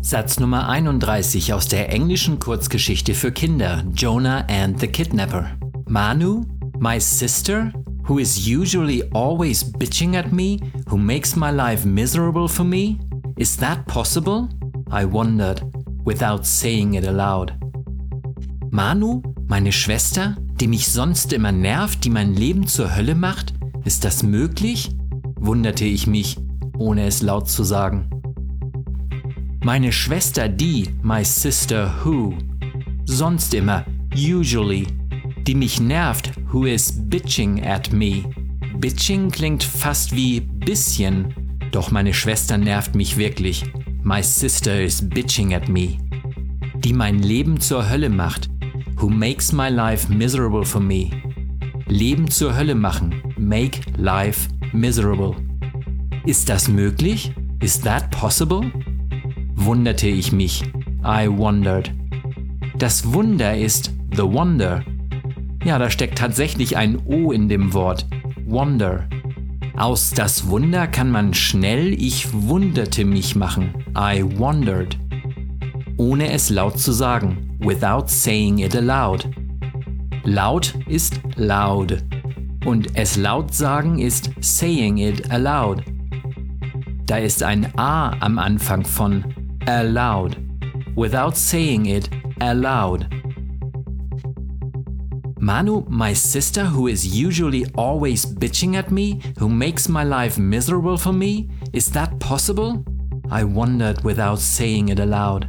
Satz Nummer 31 aus der englischen Kurzgeschichte für Kinder Jonah and the Kidnapper. Manu My sister, who is usually always bitching at me, who makes my life miserable for me? Is that possible? I wondered, without saying it aloud. Manu, meine Schwester, die mich sonst immer nervt, die mein Leben zur Hölle macht? Ist das möglich? wunderte ich mich, ohne es laut zu sagen. Meine Schwester, die, my sister who, sonst immer, usually, die mich nervt, who is bitching at me. Bitching klingt fast wie bisschen, doch meine Schwester nervt mich wirklich. My sister is bitching at me. Die mein Leben zur Hölle macht, who makes my life miserable for me. Leben zur Hölle machen, make life miserable. Ist das möglich? Is that possible? Wunderte ich mich. I wondered. Das Wunder ist the wonder ja, da steckt tatsächlich ein O in dem Wort. Wonder. Aus das Wunder kann man schnell ich wunderte mich machen. I wondered. Ohne es laut zu sagen. Without saying it aloud. Laut ist loud. Und es laut sagen ist saying it aloud. Da ist ein A am Anfang von aloud. Without saying it aloud. Manu, my sister, who is usually always bitching at me, who makes my life miserable for me? Is that possible? I wondered without saying it aloud.